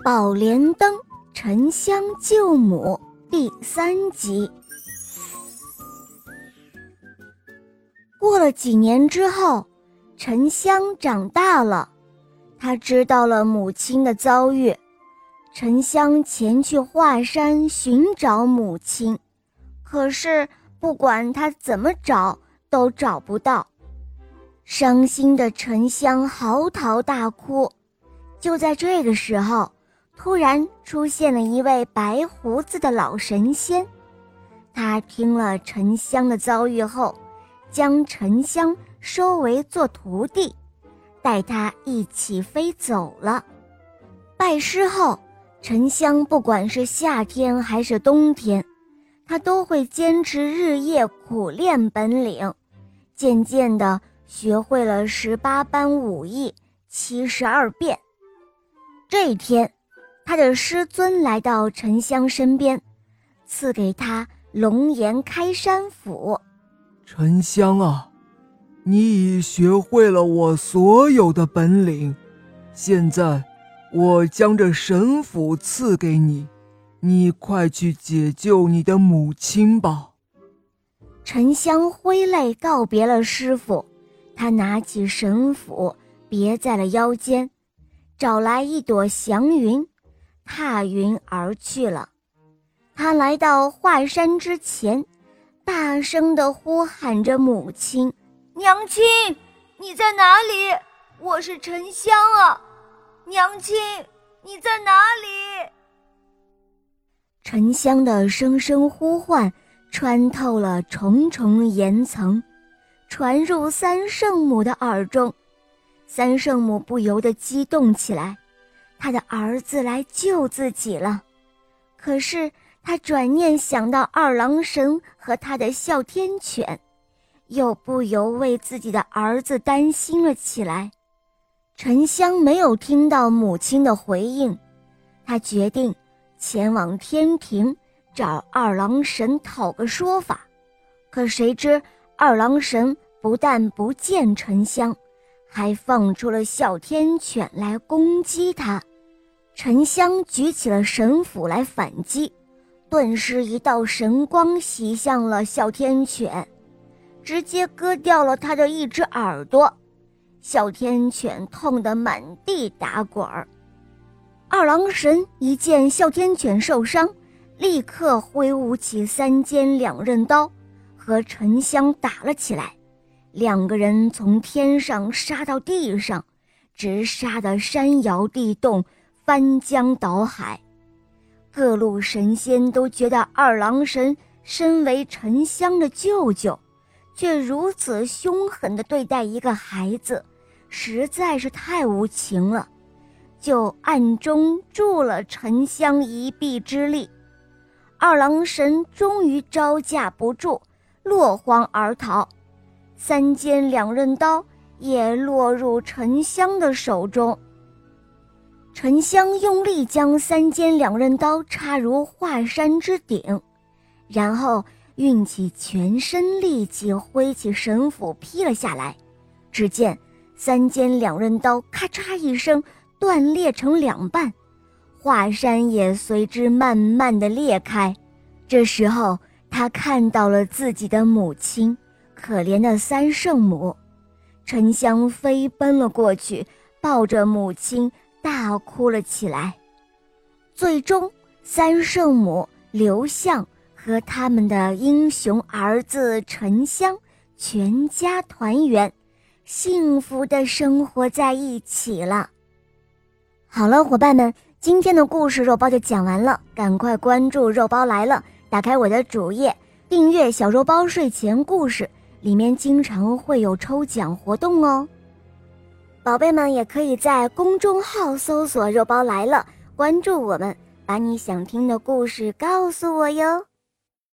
《宝莲灯沉香救母》第三集。过了几年之后，沉香长大了，他知道了母亲的遭遇。沉香前去华山寻找母亲，可是不管他怎么找，都找不到。伤心的沉香嚎啕大哭。就在这个时候。突然出现了一位白胡子的老神仙，他听了沉香的遭遇后，将沉香收为做徒弟，带他一起飞走了。拜师后，沉香不管是夏天还是冬天，他都会坚持日夜苦练本领，渐渐地学会了十八般武艺、七十二变。这一天。他的师尊来到沉香身边，赐给他龙颜开山斧。沉香啊，你已学会了我所有的本领，现在我将这神斧赐给你，你快去解救你的母亲吧。沉香挥泪告别了师傅，他拿起神斧别在了腰间，找来一朵祥云。踏云而去了。他来到华山之前，大声地呼喊着母亲：“娘亲，你在哪里？我是沉香啊，娘亲，你在哪里？”沉香的声声呼唤穿透了重重岩层，传入三圣母的耳中。三圣母不由得激动起来。他的儿子来救自己了，可是他转念想到二郎神和他的哮天犬，又不由为自己的儿子担心了起来。沉香没有听到母亲的回应，他决定前往天庭找二郎神讨个说法。可谁知二郎神不但不见沉香，还放出了哮天犬来攻击他。沉香举起了神斧来反击，顿时一道神光袭向了哮天犬，直接割掉了他的一只耳朵。哮天犬痛得满地打滚儿。二郎神一见哮天犬受伤，立刻挥舞起三尖两刃刀，和沉香打了起来。两个人从天上杀到地上，直杀得山摇地动。翻江倒海，各路神仙都觉得二郎神身为沉香的舅舅，却如此凶狠地对待一个孩子，实在是太无情了，就暗中助了沉香一臂之力。二郎神终于招架不住，落荒而逃，三尖两刃刀也落入沉香的手中。沉香用力将三尖两刃刀插入华山之顶，然后运起全身力气挥起神斧劈了下来。只见三尖两刃刀咔嚓一声断裂成两半，华山也随之慢慢的裂开。这时候，他看到了自己的母亲，可怜的三圣母。沉香飞奔了过去，抱着母亲。大哭了起来。最终，三圣母刘向和他们的英雄儿子沉香全家团圆，幸福的生活在一起了。好了，伙伴们，今天的故事肉包就讲完了，赶快关注“肉包来了”，打开我的主页，订阅“小肉包睡前故事”，里面经常会有抽奖活动哦。宝贝们也可以在公众号搜索“肉包来了”，关注我们，把你想听的故事告诉我哟。